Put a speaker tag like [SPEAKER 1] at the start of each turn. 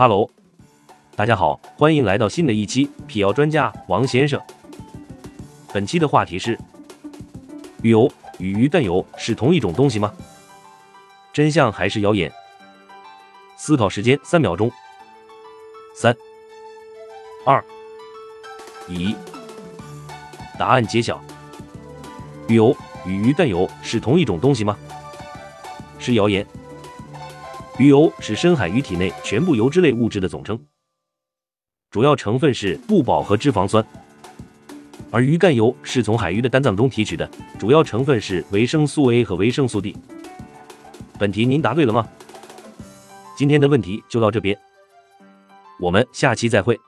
[SPEAKER 1] 哈喽大家好，欢迎来到新的一期辟谣专家王先生。本期的话题是：鱼油与鱼蛋油是同一种东西吗？真相还是谣言？思考时间三秒钟。三、二、一，答案揭晓。鱼油与鱼蛋油是同一种东西吗？是谣言。鱼油是深海鱼体内全部油脂类物质的总称，主要成分是不饱和脂肪酸；而鱼肝油是从海鱼的肝脏中提取的，主要成分是维生素 A 和维生素 D。本题您答对了吗？今天的问题就到这边，我们下期再会。